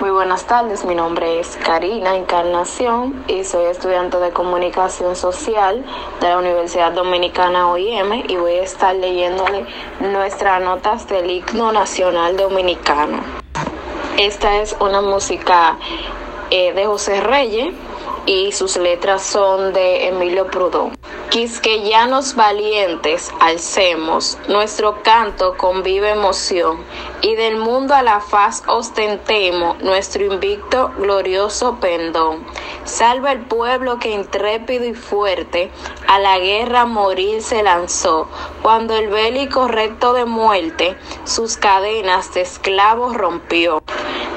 Muy buenas tardes, mi nombre es Karina Encarnación y soy estudiante de comunicación social de la Universidad Dominicana OIM y voy a estar leyéndole nuestras notas del himno nacional dominicano. Esta es una música eh, de José Reyes y sus letras son de Emilio Prudón. Quisqueyanos valientes, alcemos nuestro canto con viva emoción y del mundo a la faz ostentemos nuestro invicto glorioso pendón. Salva el pueblo que intrépido y fuerte a la guerra morir se lanzó, cuando el bélico recto de muerte sus cadenas de esclavos rompió.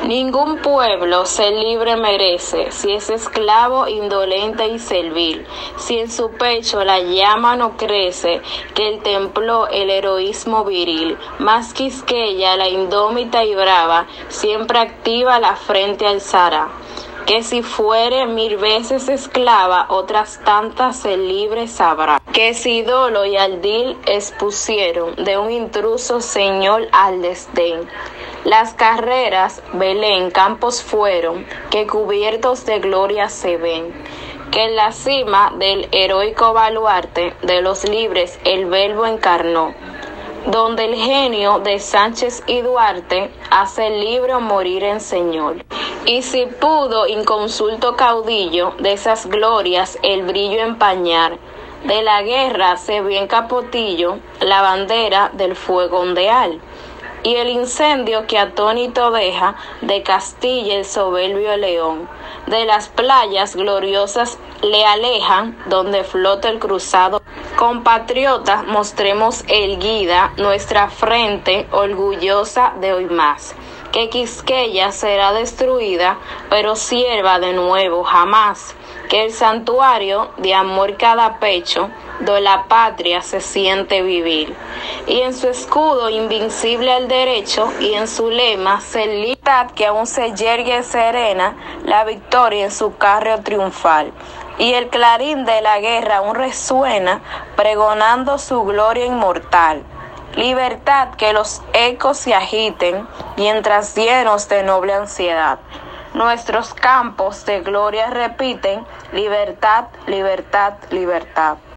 Ningún pueblo ser libre merece si es esclavo, indolente y servil, si en su pecho la llama no crece, que el templó el heroísmo viril, más quisqueya la indómita y brava, siempre activa la frente alzará que si fuere mil veces esclava, otras tantas el libre sabrá. Que si dolo y aldil expusieron de un intruso señor al desdén. Las carreras, Belén, campos fueron, que cubiertos de gloria se ven que en la cima del heroico baluarte de los libres el verbo encarnó, donde el genio de Sánchez y Duarte hace libre morir en señor. Y si pudo inconsulto caudillo de esas glorias el brillo empañar, de la guerra se vio en capotillo la bandera del fuego ondeal y el incendio que atónito deja de Castilla el soberbio león. De las playas gloriosas le alejan donde flota el cruzado. Compatriotas, mostremos el guida nuestra frente orgullosa de hoy más. Que Quisqueya será destruida, pero sierva de nuevo jamás. Que el santuario de amor cada pecho, de la patria se siente vivir y en su escudo invincible al derecho y en su lema celitad que aún se yergue serena la victoria en su carro triunfal. Y el clarín de la guerra aún resuena pregonando su gloria inmortal. Libertad que los ecos se agiten mientras llenos de noble ansiedad. Nuestros campos de gloria repiten libertad, libertad, libertad.